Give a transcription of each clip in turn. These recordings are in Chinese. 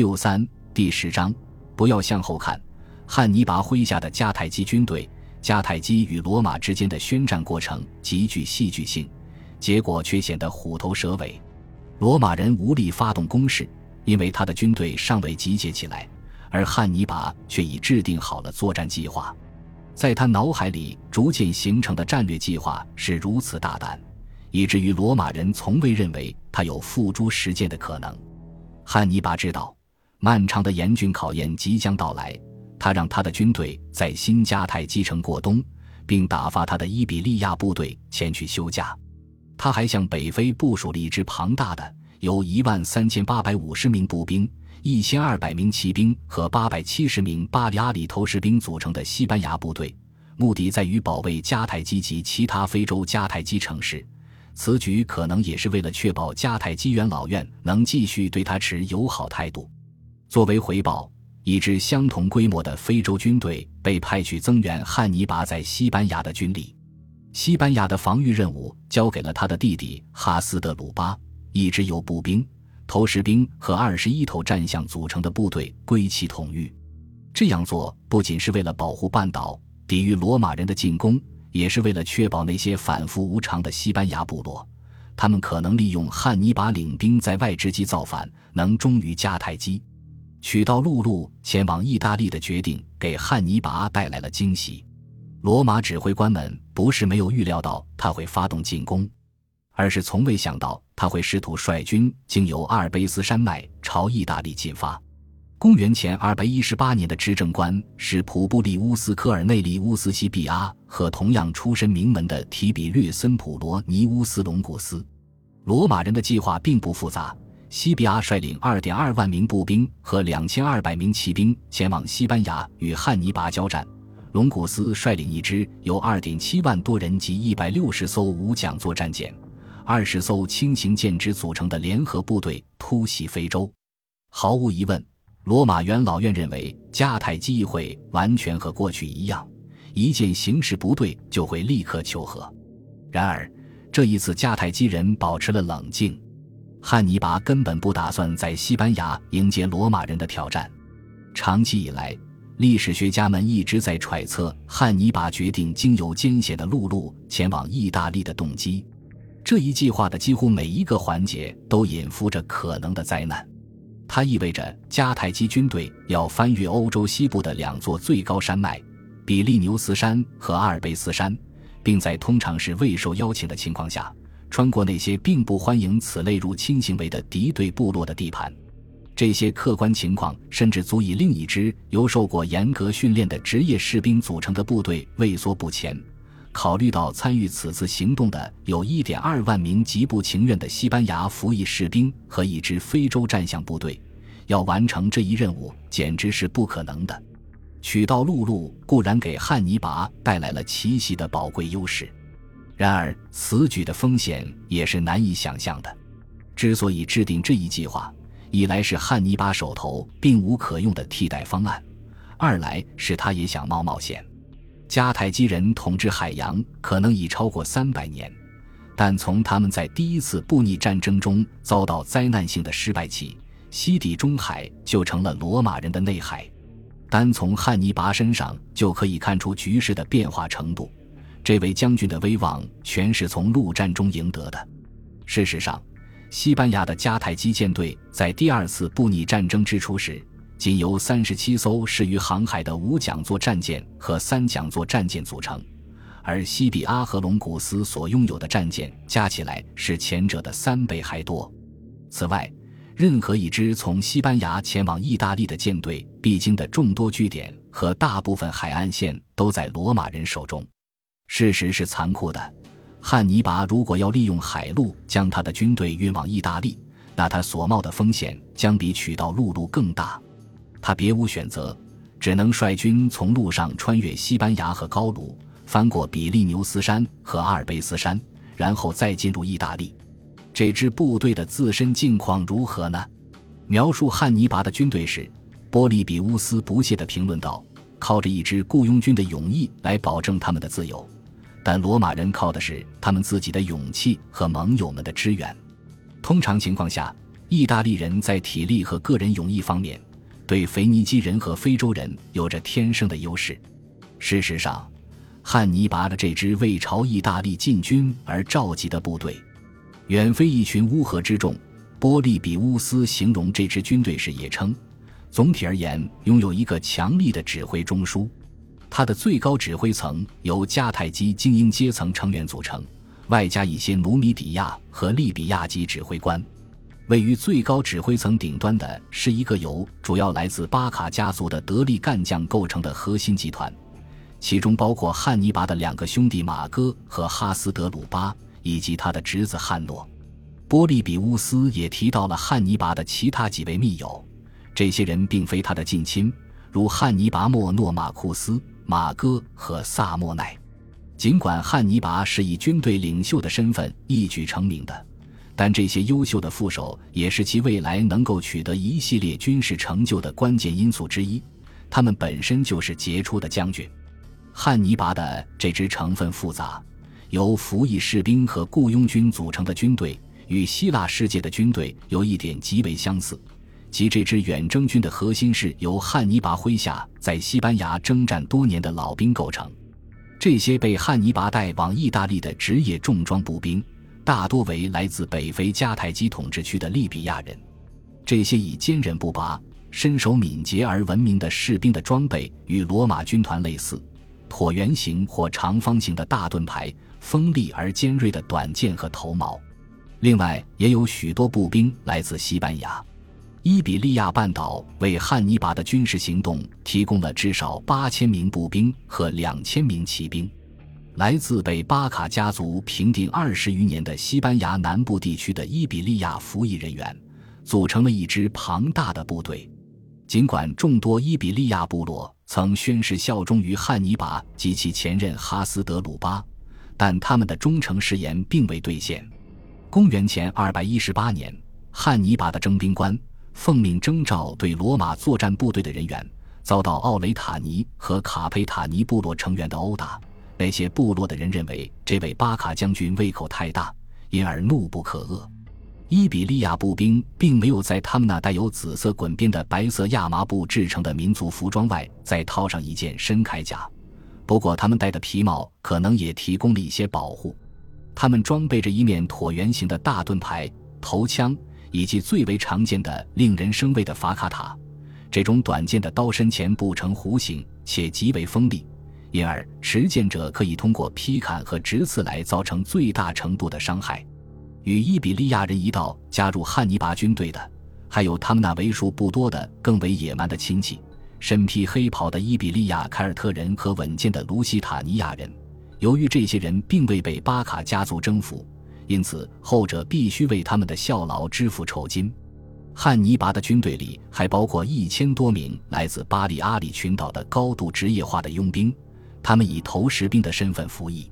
六三第十章，不要向后看。汉尼拔麾下的迦太基军队，迦太基与罗马之间的宣战过程极具戏剧性，结果却显得虎头蛇尾。罗马人无力发动攻势，因为他的军队尚未集结起来，而汉尼拔却已制定好了作战计划。在他脑海里逐渐形成的战略计划是如此大胆，以至于罗马人从未认为他有付诸实践的可能。汉尼拔知道。漫长的严峻考验即将到来，他让他的军队在新迦太基城过冬，并打发他的伊比利亚部队前去休假。他还向北非部署了一支庞大的、由一万三千八百五十名步兵、一千二百名骑兵和八百七十名巴里阿里投石兵组成的西班牙部队，目的在于保卫迦太基及其他非洲迦太基城市。此举可能也是为了确保迦太基元老院能继续对他持友好态度。作为回报，一支相同规模的非洲军队被派去增援汉尼拔在西班牙的军力。西班牙的防御任务交给了他的弟弟哈斯德鲁巴，一支由步兵、投石兵和二十一头战象组成的部队归其统御。这样做不仅是为了保护半岛、抵御罗马人的进攻，也是为了确保那些反复无常的西班牙部落，他们可能利用汉尼拔领兵在外之机造反，能忠于迦太基。取道陆路前往意大利的决定给汉尼拔带来了惊喜。罗马指挥官们不是没有预料到他会发动进攻，而是从未想到他会试图率军经由阿尔卑斯山脉朝意大利进发。公元前二百一十八年的执政官是普布利乌斯·科尔内利乌斯·西比阿和同样出身名门的提比略森·普罗尼乌斯·隆古斯。罗马人的计划并不复杂。西比阿率领二点二万名步兵和两千二百名骑兵前往西班牙与汉尼拔交战。龙古斯率领一支由二点七万多人及一百六十艘无桨作战舰、二十艘轻型舰只组成的联合部队突袭非洲。毫无疑问，罗马元老院认为迦太基议会完全和过去一样，一见形势不对就会立刻求和。然而，这一次迦太基人保持了冷静。汉尼拔根本不打算在西班牙迎接罗马人的挑战。长期以来，历史学家们一直在揣测汉尼拔决定经由艰险的陆路前往意大利的动机。这一计划的几乎每一个环节都隐伏着可能的灾难。它意味着迦太基军队要翻越欧洲西部的两座最高山脉——比利牛斯山和阿尔卑斯山，并在通常是未受邀请的情况下。穿过那些并不欢迎此类入侵行为的敌对部落的地盘，这些客观情况甚至足以另一支由受过严格训练的职业士兵组成的部队畏缩不前。考虑到参与此次行动的有一点二万名极不情愿的西班牙服役士兵和一支非洲战象部队，要完成这一任务简直是不可能的。取道陆路固然给汉尼拔带来了奇袭的宝贵优势。然而，此举的风险也是难以想象的。之所以制定这一计划，一来是汉尼拔手头并无可用的替代方案，二来是他也想冒冒险。迦太基人统治海洋可能已超过三百年，但从他们在第一次布匿战争中遭到灾难性的失败起，西地中海就成了罗马人的内海。单从汉尼拔身上就可以看出局势的变化程度。这位将军的威望全是从陆战中赢得的。事实上，西班牙的迦太基舰队在第二次布匿战争之初时，仅由三十七艘适于航海的五桨座战舰和三桨座战舰组成，而西比阿和龙古斯所拥有的战舰加起来是前者的三倍还多。此外，任何一支从西班牙前往意大利的舰队必经的众多据点和大部分海岸线都在罗马人手中。事实是残酷的，汉尼拔如果要利用海路将他的军队运往意大利，那他所冒的风险将比取道陆路更大。他别无选择，只能率军从路上穿越西班牙和高卢，翻过比利牛斯山和阿尔卑斯山，然后再进入意大利。这支部队的自身境况如何呢？描述汉尼拔的军队时，波利比乌斯不屑地评论道：“靠着一支雇佣军的勇毅来保证他们的自由。”但罗马人靠的是他们自己的勇气和盟友们的支援。通常情况下，意大利人在体力和个人勇毅方面，对腓尼基人和非洲人有着天生的优势。事实上，汉尼拔的这支为朝意大利进军而召集的部队，远非一群乌合之众。波利比乌斯形容这支军队时也称。总体而言，拥有一个强力的指挥中枢。他的最高指挥层由迦太基精英阶层成员组成，外加一些努米底亚和利比亚籍指挥官。位于最高指挥层顶端的是一个由主要来自巴卡家族的得力干将构成的核心集团，其中包括汉尼拔的两个兄弟马哥和哈斯德鲁巴，以及他的侄子汉诺。波利比乌斯也提到了汉尼拔的其他几位密友，这些人并非他的近亲，如汉尼拔莫诺马库斯、马哥和萨莫奈。尽管汉尼拔是以军队领袖的身份一举成名的。但这些优秀的副手也是其未来能够取得一系列军事成就的关键因素之一。他们本身就是杰出的将军。汉尼拔的这支成分复杂、由服役士兵和雇佣军组成的军队，与希腊世界的军队有一点极为相似，即这支远征军的核心是由汉尼拔麾下在西班牙征战多年的老兵构成。这些被汉尼拔带往意大利的职业重装步兵。大多为来自北非迦太基统治区的利比亚人，这些以坚韧不拔、身手敏捷而闻名的士兵的装备与罗马军团类似：椭圆形或长方形的大盾牌、锋利而尖锐的短剑和头矛。另外，也有许多步兵来自西班牙。伊比利亚半岛为汉尼拔的军事行动提供了至少八千名步兵和两千名骑兵。来自被巴卡家族平定二十余年的西班牙南部地区的伊比利亚服役人员，组成了一支庞大的部队。尽管众多伊比利亚部落曾宣誓效忠于汉尼拔及其前任哈斯德鲁巴，但他们的忠诚誓言并未兑现。公元前二百一十八年，汉尼拔的征兵官奉命征召对罗马作战部队的人员，遭到奥雷塔尼和卡佩塔尼部落成员的殴打。那些部落的人认为这位巴卡将军胃口太大，因而怒不可遏。伊比利亚步兵并没有在他们那带有紫色滚边的白色亚麻布制成的民族服装外再套上一件深铠甲，不过他们戴的皮帽可能也提供了一些保护。他们装备着一面椭圆形的大盾牌、头枪以及最为常见的、令人生畏的法卡塔。这种短剑的刀身前部呈弧形，且极为锋利。因而，持剑者可以通过劈砍和直刺来造成最大程度的伤害。与伊比利亚人一道加入汉尼拔军队的，还有他们那为数不多的更为野蛮的亲戚——身披黑袍的伊比利亚凯尔特人和稳健的卢西塔尼亚人。由于这些人并未被巴卡家族征服，因此后者必须为他们的效劳支付酬金。汉尼拔的军队里还包括一千多名来自巴里阿里群岛的高度职业化的佣兵。他们以投石兵的身份服役，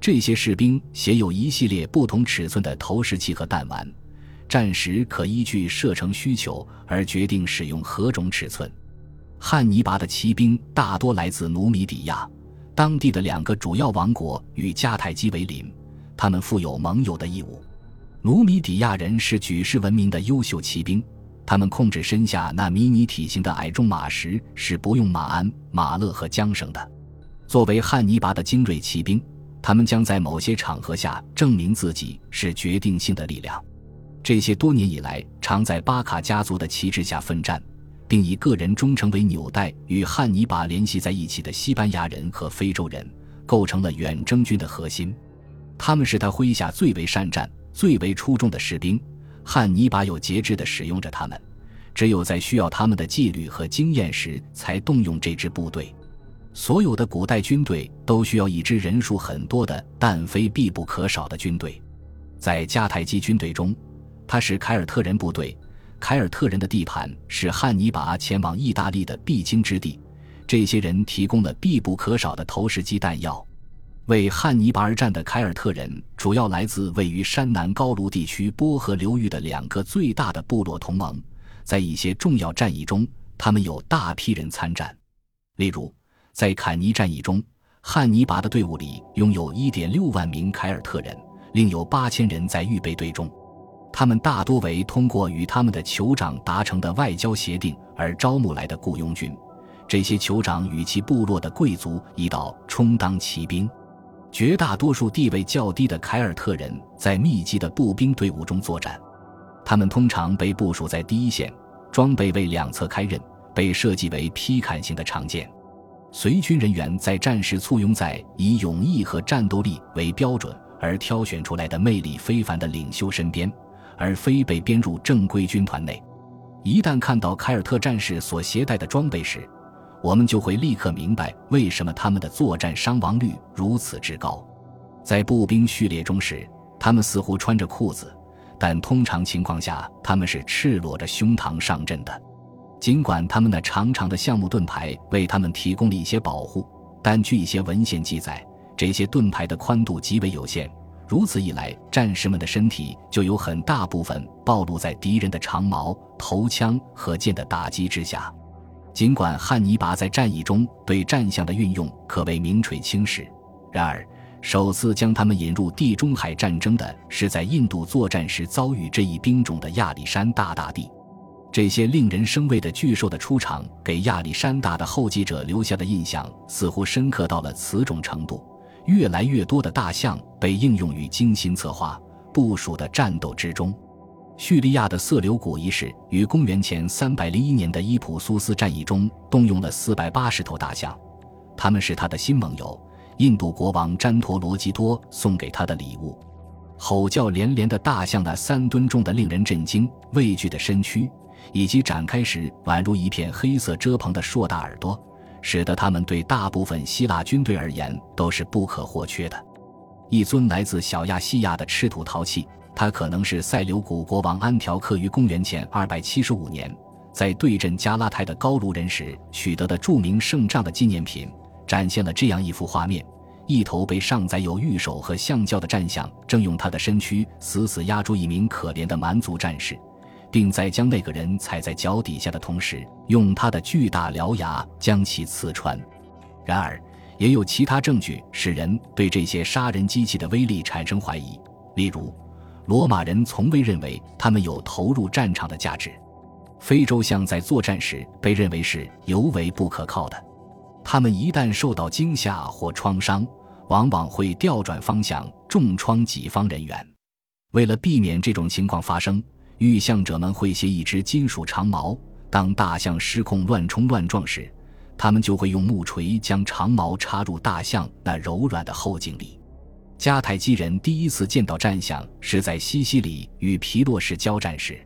这些士兵携有一系列不同尺寸的投石器和弹丸，战时可依据射程需求而决定使用何种尺寸。汉尼拔的骑兵大多来自努米底亚，当地的两个主要王国与迦太基为邻，他们负有盟友的义务。努米底亚人是举世闻名的优秀骑兵，他们控制身下那迷你体型的矮重马时是不用马鞍、马勒和缰绳的。作为汉尼拔的精锐骑兵，他们将在某些场合下证明自己是决定性的力量。这些多年以来常在巴卡家族的旗帜下奋战，并以个人忠诚为纽带与汉尼拔联系在一起的西班牙人和非洲人，构成了远征军的核心。他们是他麾下最为善战、最为出众的士兵。汉尼拔有节制地使用着他们，只有在需要他们的纪律和经验时，才动用这支部队。所有的古代军队都需要一支人数很多的但非必不可少的军队。在迦太基军队中，他是凯尔特人部队。凯尔特人的地盘是汉尼拔前往意大利的必经之地。这些人提供了必不可少的投石机弹药。为汉尼拔而战的凯尔特人主要来自位于山南高卢地区波河流域的两个最大的部落同盟。在一些重要战役中，他们有大批人参战，例如。在坎尼战役中，汉尼拔的队伍里拥有1.6万名凯尔特人，另有8000人在预备队中。他们大多为通过与他们的酋长达成的外交协定而招募来的雇佣军。这些酋长与其部落的贵族一道充当骑兵。绝大多数地位较低的凯尔特人在密集的步兵队伍中作战，他们通常被部署在第一线，装备为两侧开刃、被设计为劈砍型的长剑。随军人员在战时簇拥在以勇毅和战斗力为标准而挑选出来的魅力非凡的领袖身边，而非被编入正规军团内。一旦看到凯尔特战士所携带的装备时，我们就会立刻明白为什么他们的作战伤亡率如此之高。在步兵序列中时，他们似乎穿着裤子，但通常情况下他们是赤裸着胸膛上阵的。尽管他们那长长的橡木盾牌为他们提供了一些保护，但据一些文献记载，这些盾牌的宽度极为有限。如此一来，战士们的身体就有很大部分暴露在敌人的长矛、头枪和剑的打击之下。尽管汉尼拔在战役中对战象的运用可谓名垂青史，然而首次将他们引入地中海战争的是在印度作战时遭遇这一兵种的亚历山大大帝。这些令人生畏的巨兽的出场，给亚历山大的后继者留下的印象似乎深刻到了此种程度。越来越多的大象被应用于精心策划、部署的战斗之中。叙利亚的色流谷一世于公元前301年的伊普苏斯战役中动用了480头大象，他们是他的新盟友印度国王詹陀罗基多送给他的礼物。吼叫连连的大象那三吨重的令人震惊、畏惧的身躯，以及展开时宛如一片黑色遮棚的硕大耳朵，使得他们对大部分希腊军队而言都是不可或缺的。一尊来自小亚细亚的赤土陶器。它可能是塞琉古国王安条克于公元前275年在对阵加拉泰的高卢人时取得的著名胜仗的纪念品，展现了这样一幅画面：一头被上载有玉手和象教的战象，正用他的身躯死死压住一名可怜的蛮族战士，并在将那个人踩在脚底下的同时，用他的巨大獠牙将其刺穿。然而，也有其他证据使人对这些杀人机器的威力产生怀疑，例如。罗马人从未认为他们有投入战场的价值。非洲象在作战时被认为是尤为不可靠的，他们一旦受到惊吓或创伤，往往会调转方向重创己方人员。为了避免这种情况发生，御象者们会携一支金属长矛。当大象失控乱冲乱撞时，他们就会用木锤将长矛插入大象那柔软的后颈里。迦太基人第一次见到战象是在西西里与皮洛士交战时，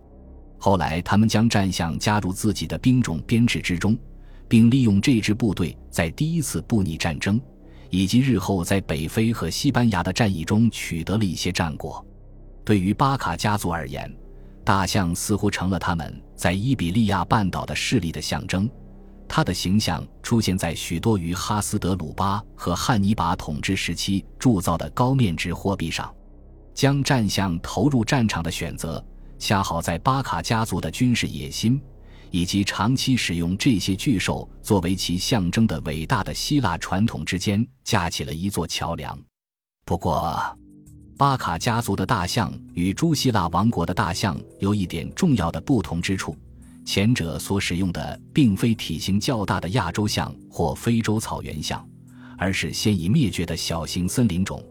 后来他们将战象加入自己的兵种编制之中，并利用这支部队在第一次布匿战争以及日后在北非和西班牙的战役中取得了一些战果。对于巴卡家族而言，大象似乎成了他们在伊比利亚半岛的势力的象征。他的形象出现在许多于哈斯德鲁巴和汉尼拔统治时期铸造的高面值货币上。将战象投入战场的选择，恰好在巴卡家族的军事野心以及长期使用这些巨兽作为其象征的伟大的希腊传统之间架起了一座桥梁。不过，巴卡家族的大象与朱希腊王国的大象有一点重要的不同之处。前者所使用的并非体型较大的亚洲象或非洲草原象，而是现已灭绝的小型森林种。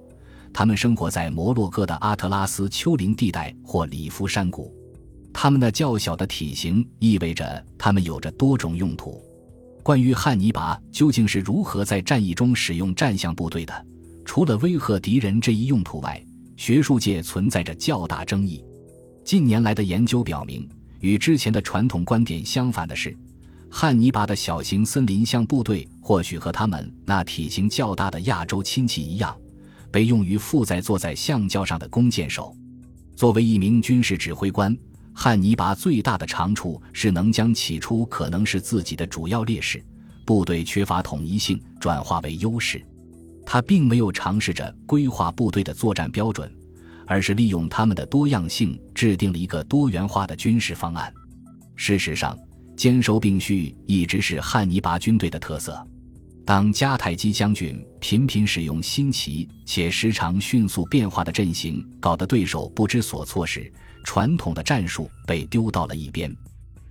它们生活在摩洛哥的阿特拉斯丘陵地带或里夫山谷。它们的较小的体型意味着它们有着多种用途。关于汉尼拔究竟是如何在战役中使用战象部队的，除了威吓敌人这一用途外，学术界存在着较大争议。近年来的研究表明。与之前的传统观点相反的是，汉尼拔的小型森林象部队或许和他们那体型较大的亚洲亲戚一样，被用于负载坐在象教上的弓箭手。作为一名军事指挥官，汉尼拔最大的长处是能将起初可能是自己的主要劣势——部队缺乏统一性，转化为优势。他并没有尝试着规划部队的作战标准。而是利用他们的多样性，制定了一个多元化的军事方案。事实上，兼收并蓄一直是汉尼拔军队的特色。当迦太基将军频频使用新奇且时常迅速变化的阵型，搞得对手不知所措时，传统的战术被丢到了一边。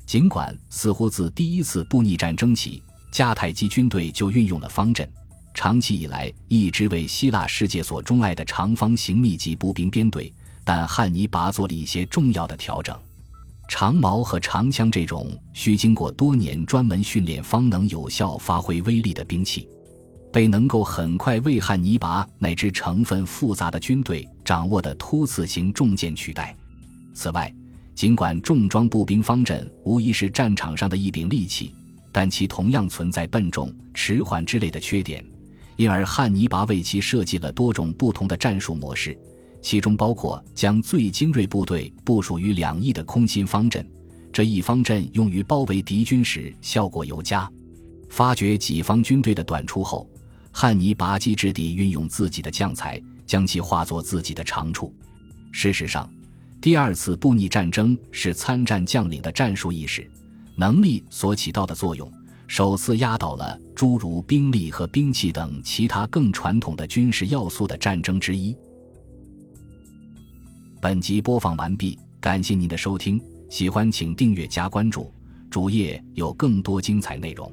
尽管似乎自第一次布匿战争起，迦太基军队就运用了方阵，长期以来一直为希腊世界所钟爱的长方形密集步兵编队，但汉尼拔做了一些重要的调整。长矛和长枪这种需经过多年专门训练方能有效发挥威力的兵器，被能够很快为汉尼拔那支成分复杂的军队掌握的突刺型重剑取代。此外，尽管重装步兵方阵无疑是战场上的一柄利器，但其同样存在笨重、迟缓之类的缺点，因而汉尼拔为其设计了多种不同的战术模式。其中包括将最精锐部队部署于两翼的空心方阵，这一方阵用于包围敌军时效果尤佳。发觉己方军队的短处后，汉尼拔机智地运用自己的将才，将其化作自己的长处。事实上，第二次布匿战争是参战将领的战术意识、能力所起到的作用，首次压倒了诸如兵力和兵器等其他更传统的军事要素的战争之一。本集播放完毕，感谢您的收听，喜欢请订阅加关注，主页有更多精彩内容。